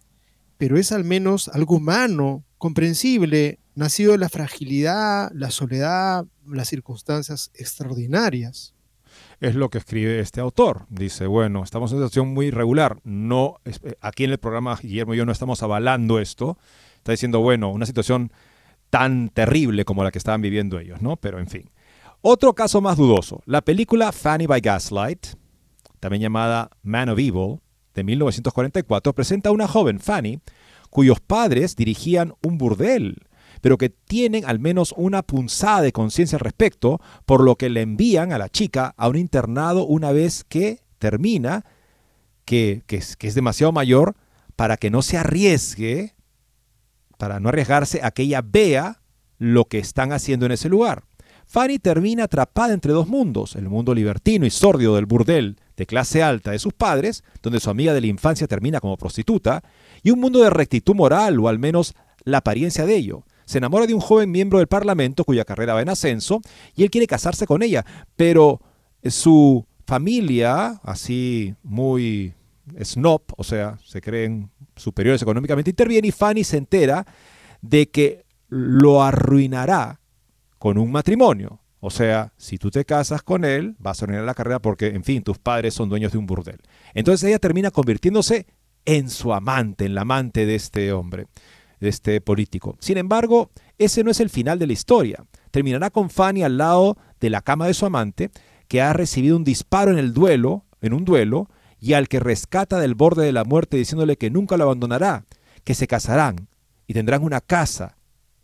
pero es al menos algo humano, comprensible, nacido de la fragilidad, la soledad, las circunstancias extraordinarias es lo que escribe este autor. Dice, bueno, estamos en una situación muy irregular. No, eh, aquí en el programa Guillermo y yo no estamos avalando esto. Está diciendo, bueno, una situación tan terrible como la que estaban viviendo ellos, ¿no? Pero en fin. Otro caso más dudoso, la película Fanny by Gaslight, también llamada Man of Evil, de 1944, presenta a una joven, Fanny, cuyos padres dirigían un burdel pero que tienen al menos una punzada de conciencia al respecto, por lo que le envían a la chica a un internado una vez que termina, que, es, que es demasiado mayor, para que no se arriesgue, para no arriesgarse a que ella vea lo que están haciendo en ese lugar. Fanny termina atrapada entre dos mundos, el mundo libertino y sórdido del burdel de clase alta de sus padres, donde su amiga de la infancia termina como prostituta, y un mundo de rectitud moral, o al menos la apariencia de ello, se enamora de un joven miembro del Parlamento cuya carrera va en ascenso y él quiere casarse con ella, pero su familia, así muy snob, o sea, se creen superiores económicamente, interviene y Fanny se entera de que lo arruinará con un matrimonio. O sea, si tú te casas con él, vas a arruinar la carrera porque, en fin, tus padres son dueños de un burdel. Entonces ella termina convirtiéndose en su amante, en la amante de este hombre este político. Sin embargo, ese no es el final de la historia. Terminará con Fanny al lado de la cama de su amante, que ha recibido un disparo en el duelo, en un duelo, y al que rescata del borde de la muerte diciéndole que nunca lo abandonará, que se casarán y tendrán una casa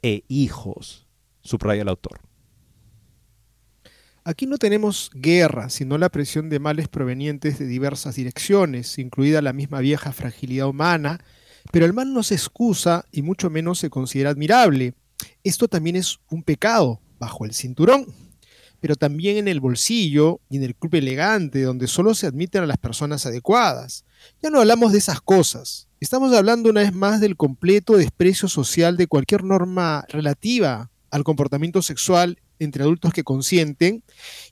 e hijos, subraya el autor. Aquí no tenemos guerra, sino la presión de males provenientes de diversas direcciones, incluida la misma vieja fragilidad humana pero el mal no se excusa y mucho menos se considera admirable. Esto también es un pecado bajo el cinturón, pero también en el bolsillo y en el club elegante, donde solo se admiten a las personas adecuadas. Ya no hablamos de esas cosas. Estamos hablando una vez más del completo desprecio social de cualquier norma relativa al comportamiento sexual entre adultos que consienten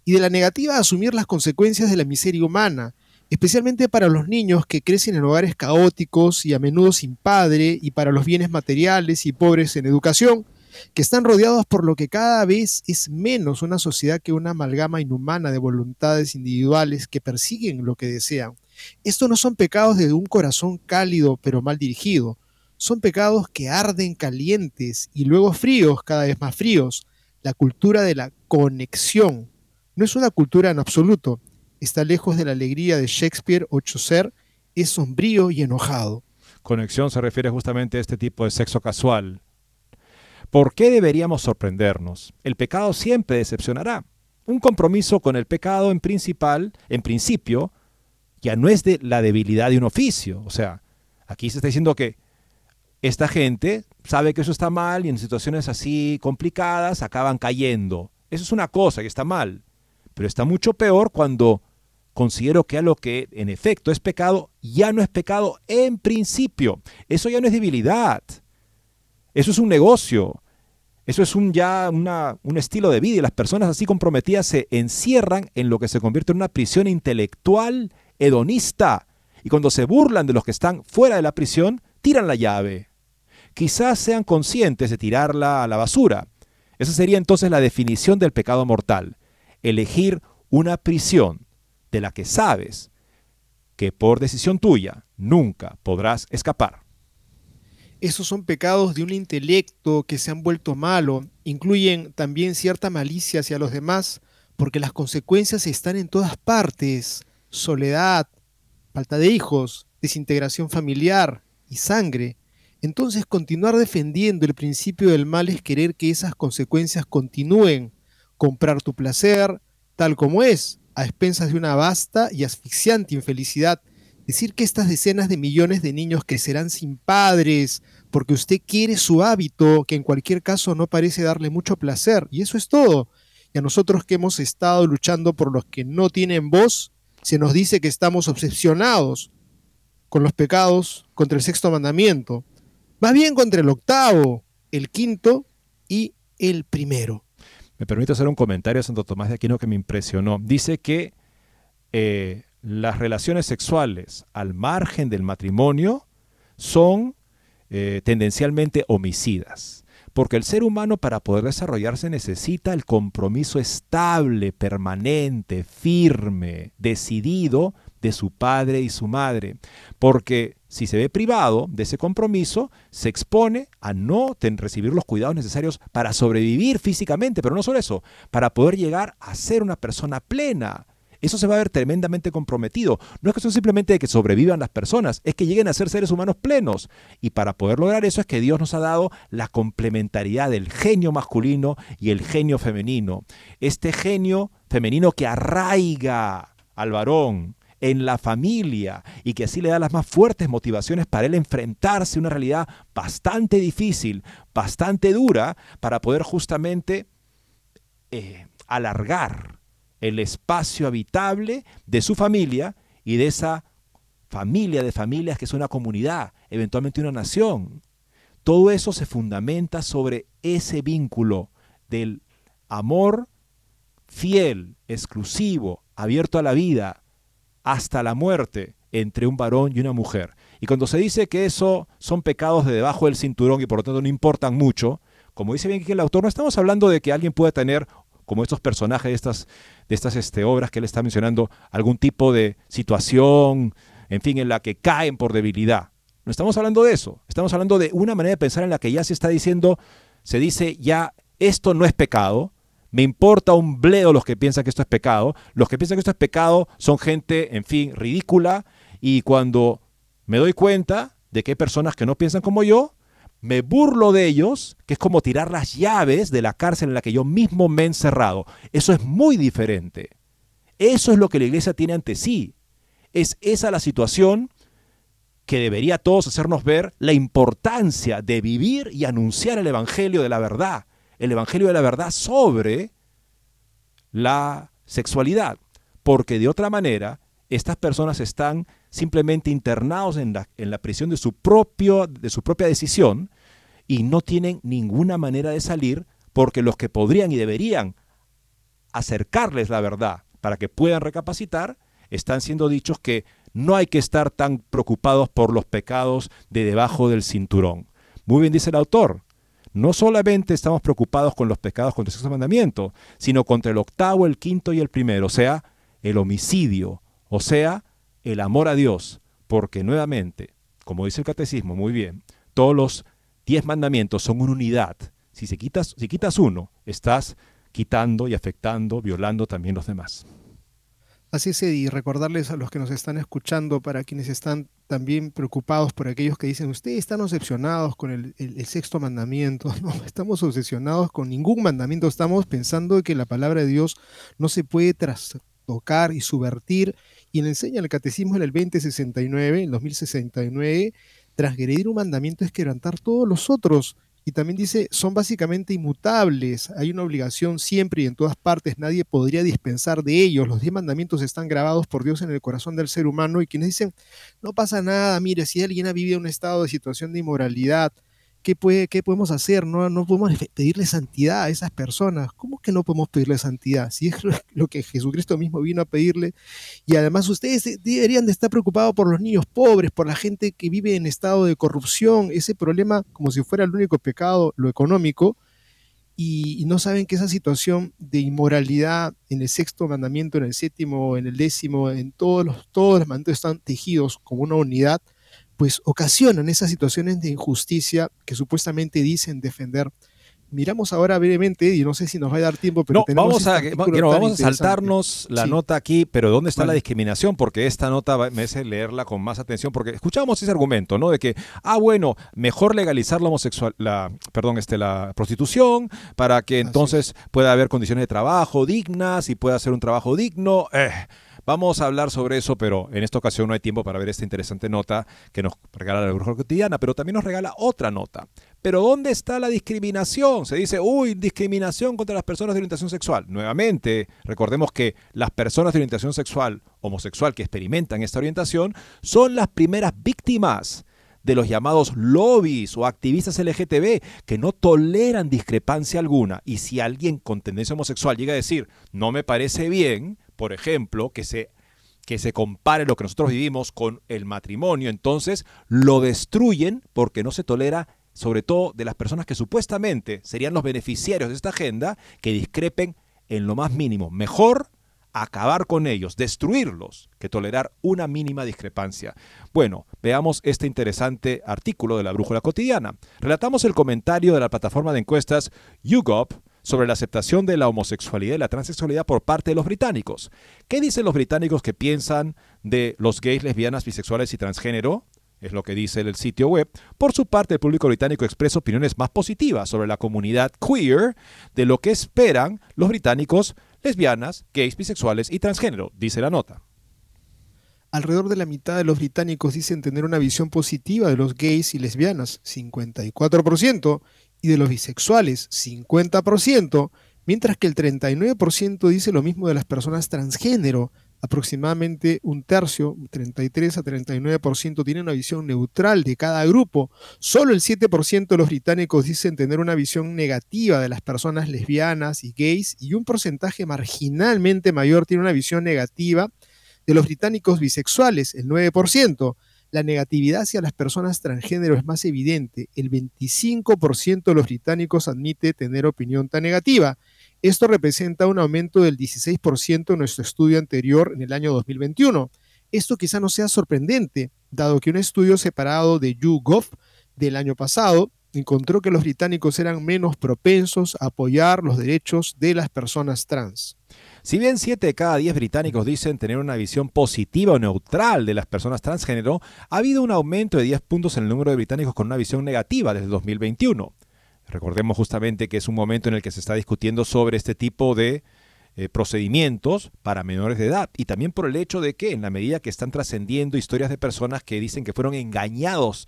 y de la negativa a asumir las consecuencias de la miseria humana, especialmente para los niños que crecen en hogares caóticos y a menudo sin padre, y para los bienes materiales y pobres en educación, que están rodeados por lo que cada vez es menos una sociedad que una amalgama inhumana de voluntades individuales que persiguen lo que desean. Estos no son pecados de un corazón cálido pero mal dirigido, son pecados que arden calientes y luego fríos, cada vez más fríos. La cultura de la conexión no es una cultura en absoluto, está lejos de la alegría de Shakespeare o Chaucer, es sombrío y enojado. Conexión se refiere justamente a este tipo de sexo casual. ¿Por qué deberíamos sorprendernos? El pecado siempre decepcionará. Un compromiso con el pecado en principal, en principio, ya no es de la debilidad de un oficio. O sea, aquí se está diciendo que esta gente sabe que eso está mal y en situaciones así complicadas acaban cayendo. Eso es una cosa que está mal, pero está mucho peor cuando considero que a lo que en efecto es pecado ya no es pecado en principio. Eso ya no es debilidad. Eso es un negocio. Eso es un ya un estilo de vida y las personas así comprometidas se encierran en lo que se convierte en una prisión intelectual hedonista. Y cuando se burlan de los que están fuera de la prisión, tiran la llave. Quizás sean conscientes de tirarla a la basura. Esa sería entonces la definición del pecado mortal. Elegir una prisión de la que sabes que por decisión tuya nunca podrás escapar. Esos son pecados de un intelecto que se han vuelto malo, incluyen también cierta malicia hacia los demás, porque las consecuencias están en todas partes. Soledad, falta de hijos, desintegración familiar y sangre. Entonces continuar defendiendo el principio del mal es querer que esas consecuencias continúen, comprar tu placer tal como es, a expensas de una vasta y asfixiante infelicidad Decir que estas decenas de millones de niños que serán sin padres porque usted quiere su hábito, que en cualquier caso no parece darle mucho placer, y eso es todo. Y a nosotros que hemos estado luchando por los que no tienen voz, se nos dice que estamos obsesionados con los pecados contra el sexto mandamiento, más bien contra el octavo, el quinto y el primero. Me permite hacer un comentario a Santo Tomás de Aquino que me impresionó. Dice que eh, las relaciones sexuales al margen del matrimonio son eh, tendencialmente homicidas. Porque el ser humano para poder desarrollarse necesita el compromiso estable, permanente, firme, decidido de su padre y su madre. Porque si se ve privado de ese compromiso, se expone a no recibir los cuidados necesarios para sobrevivir físicamente, pero no solo eso, para poder llegar a ser una persona plena, eso se va a ver tremendamente comprometido. No es cuestión simplemente de que sobrevivan las personas, es que lleguen a ser seres humanos plenos. Y para poder lograr eso es que Dios nos ha dado la complementariedad del genio masculino y el genio femenino. Este genio femenino que arraiga al varón, en la familia y que así le da las más fuertes motivaciones para él enfrentarse a una realidad bastante difícil, bastante dura, para poder justamente eh, alargar el espacio habitable de su familia y de esa familia de familias que es una comunidad, eventualmente una nación. Todo eso se fundamenta sobre ese vínculo del amor fiel, exclusivo, abierto a la vida, hasta la muerte entre un varón y una mujer. Y cuando se dice que eso son pecados de debajo del cinturón y por lo tanto no importan mucho, como dice bien aquí el autor, no estamos hablando de que alguien pueda tener como estos personajes de estas, de estas este, obras que él está mencionando, algún tipo de situación, en fin, en la que caen por debilidad. No estamos hablando de eso, estamos hablando de una manera de pensar en la que ya se está diciendo, se dice ya, esto no es pecado, me importa un bledo los que piensan que esto es pecado, los que piensan que esto es pecado son gente, en fin, ridícula, y cuando me doy cuenta de que hay personas que no piensan como yo, me burlo de ellos, que es como tirar las llaves de la cárcel en la que yo mismo me he encerrado. Eso es muy diferente. Eso es lo que la iglesia tiene ante sí. Es esa la situación que debería todos hacernos ver la importancia de vivir y anunciar el Evangelio de la verdad. El Evangelio de la verdad sobre la sexualidad. Porque de otra manera, estas personas están simplemente internados en la, en la prisión de su, propio, de su propia decisión y no tienen ninguna manera de salir porque los que podrían y deberían acercarles la verdad para que puedan recapacitar, están siendo dichos que no hay que estar tan preocupados por los pecados de debajo del cinturón. Muy bien dice el autor, no solamente estamos preocupados con los pecados contra el sexto mandamiento, sino contra el octavo, el quinto y el primero, o sea, el homicidio, o sea, el amor a Dios, porque nuevamente, como dice el catecismo muy bien, todos los diez mandamientos son una unidad. Si, se quitas, si quitas uno, estás quitando y afectando, violando también los demás. Así es, y recordarles a los que nos están escuchando, para quienes están también preocupados por aquellos que dicen, ustedes están obsesionados con el, sexto mandamiento. No, estamos obsesionados con ningún mandamiento, estamos pensando que la palabra de Dios no se puede tras, tocar y subvertir, y le enseña el catecismo en el 2069, en 2069, transgredir un mandamiento es quebrantar todos los otros. Y también dice, son básicamente inmutables, hay una obligación siempre y en todas partes, nadie podría dispensar de ellos. Los diez mandamientos están grabados por Dios en el corazón del ser humano y quienes dicen, no pasa nada, mire, si alguien ha vivido un estado de situación de inmoralidad, ¿qué, puede, qué podemos hacer? No, no podemos pedirle santidad a esas personas. ¿Cómo que no podemos pedirle santidad? Si es lo que Jesucristo mismo vino a pedirle. Y además ustedes deberían de estar preocupados por los niños pobres, por la gente que vive en estado de corrupción, ese problema como si fuera el único pecado, lo económico. Y, no saben que esa situación de inmoralidad en el sexto mandamiento, en el séptimo, en el décimo, en todos los, todos los mandamientos están tejidos como una unidad pues ocasionan esas situaciones de injusticia que supuestamente dicen defender. Miramos ahora brevemente, y no sé si nos va a dar tiempo, pero no, vamos, a, este vamos a saltarnos la nota aquí, pero ¿dónde está la discriminación? Porque esta nota me hace leerla con más atención, porque escuchamos ese argumento, ¿no? De que, ah, bueno, mejor legalizar la homosexual, la, perdón, este, la prostitución, para que entonces pueda haber condiciones de trabajo dignas y pueda hacer un trabajo digno. Eh, Vamos a hablar sobre eso, pero en esta ocasión no hay tiempo para ver esta interesante nota que nos regala la Bruja Cotidiana, pero también nos regala otra nota. Pero ¿dónde está la discriminación? Se dice, uy, discriminación contra las personas de orientación sexual. Nuevamente, recordemos que las personas de orientación sexual, homosexual, que experimentan esta orientación, son las primeras víctimas de los llamados lobbies o activistas LGTB que no toleran discrepancia alguna. Y si alguien con tendencia homosexual llega a decir, no me parece bien, por ejemplo, que se, que se compare lo que nosotros vivimos con el matrimonio, entonces lo destruyen porque no se tolera sobre todo de las personas que supuestamente serían los beneficiarios de esta agenda, que discrepen en lo más mínimo. Mejor acabar con ellos, destruirlos, que tolerar una mínima discrepancia. Bueno, veamos este interesante artículo de la Brújula Cotidiana. Relatamos el comentario de la plataforma de encuestas YouGov sobre la aceptación de la homosexualidad y la transexualidad por parte de los británicos. ¿Qué dicen los británicos que piensan de los gays, lesbianas, bisexuales y transgénero? Es lo que dice el sitio web. Por su parte, el público británico expresa opiniones más positivas sobre la comunidad queer de lo que esperan los británicos, lesbianas, gays, bisexuales y transgénero, dice la nota. Alrededor de la mitad de los británicos dicen tener una visión positiva de los gays y lesbianas, 54%, y de los bisexuales, 50%, mientras que el 39% dice lo mismo de las personas transgénero. Aproximadamente un tercio, 33 a 39%, tiene una visión neutral de cada grupo. Solo el 7% de los británicos dicen tener una visión negativa de las personas lesbianas y gays y un porcentaje marginalmente mayor tiene una visión negativa de los británicos bisexuales, el 9% la negatividad hacia las personas transgénero es más evidente. El 25% de los británicos admite tener opinión tan negativa. Esto representa un aumento del 16% en nuestro estudio anterior en el año 2021. Esto quizá no sea sorprendente, dado que un estudio separado de YouGov del año pasado encontró que los británicos eran menos propensos a apoyar los derechos de las personas trans. Si bien 7 de cada 10 británicos dicen tener una visión positiva o neutral de las personas transgénero, ha habido un aumento de 10 puntos en el número de británicos con una visión negativa desde 2021. Recordemos justamente que es un momento en el que se está discutiendo sobre este tipo de eh, procedimientos para menores de edad y también por el hecho de que en la medida que están trascendiendo historias de personas que dicen que fueron engañados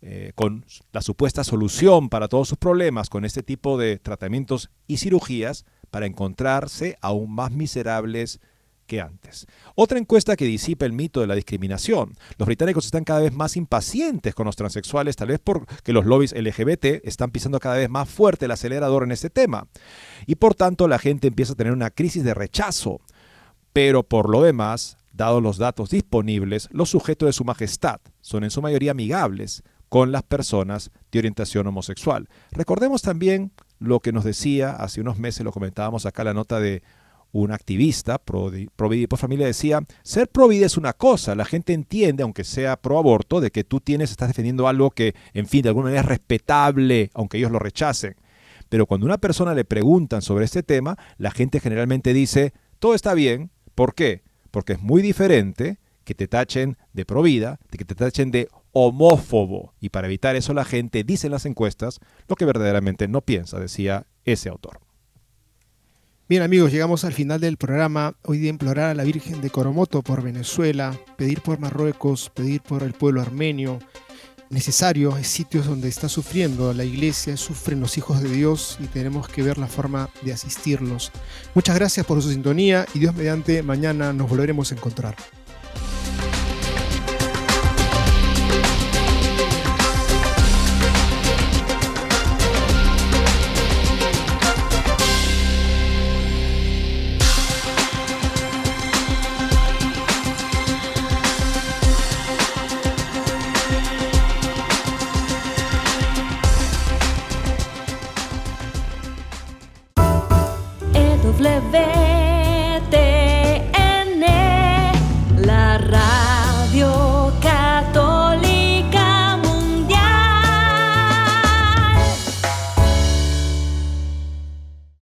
eh, con la supuesta solución para todos sus problemas con este tipo de tratamientos y cirugías, para encontrarse aún más miserables que antes. Otra encuesta que disipa el mito de la discriminación. Los británicos están cada vez más impacientes con los transexuales, tal vez porque los lobbies LGBT están pisando cada vez más fuerte el acelerador en este tema. Y por tanto la gente empieza a tener una crisis de rechazo. Pero por lo demás, dados los datos disponibles, los sujetos de su majestad son en su mayoría amigables con las personas de orientación homosexual. Recordemos también lo que nos decía hace unos meses, lo comentábamos acá la nota de un activista pro, vida y por familia decía, ser pro vida es una cosa, la gente entiende, aunque sea pro aborto, de que tú tienes, estás defendiendo algo que, en fin, de alguna manera es respetable, aunque ellos lo rechacen. Pero cuando una persona le preguntan sobre este tema, la gente generalmente dice, todo está bien, ¿por qué? Porque es muy diferente que te tachen de pro vida, de que te tachen de homófobo. Y para evitar eso la gente dice en las encuestas lo que verdaderamente no piensa, decía ese autor. Bien amigos, llegamos al final del programa. Hoy de implorar a la Virgen de Coromoto por Venezuela, pedir por Marruecos, pedir por el pueblo armenio, necesario, es sitios donde está sufriendo la iglesia, sufren los hijos de Dios y tenemos que ver la forma de asistirlos. Muchas gracias por su sintonía y Dios mediante mañana nos volveremos a encontrar.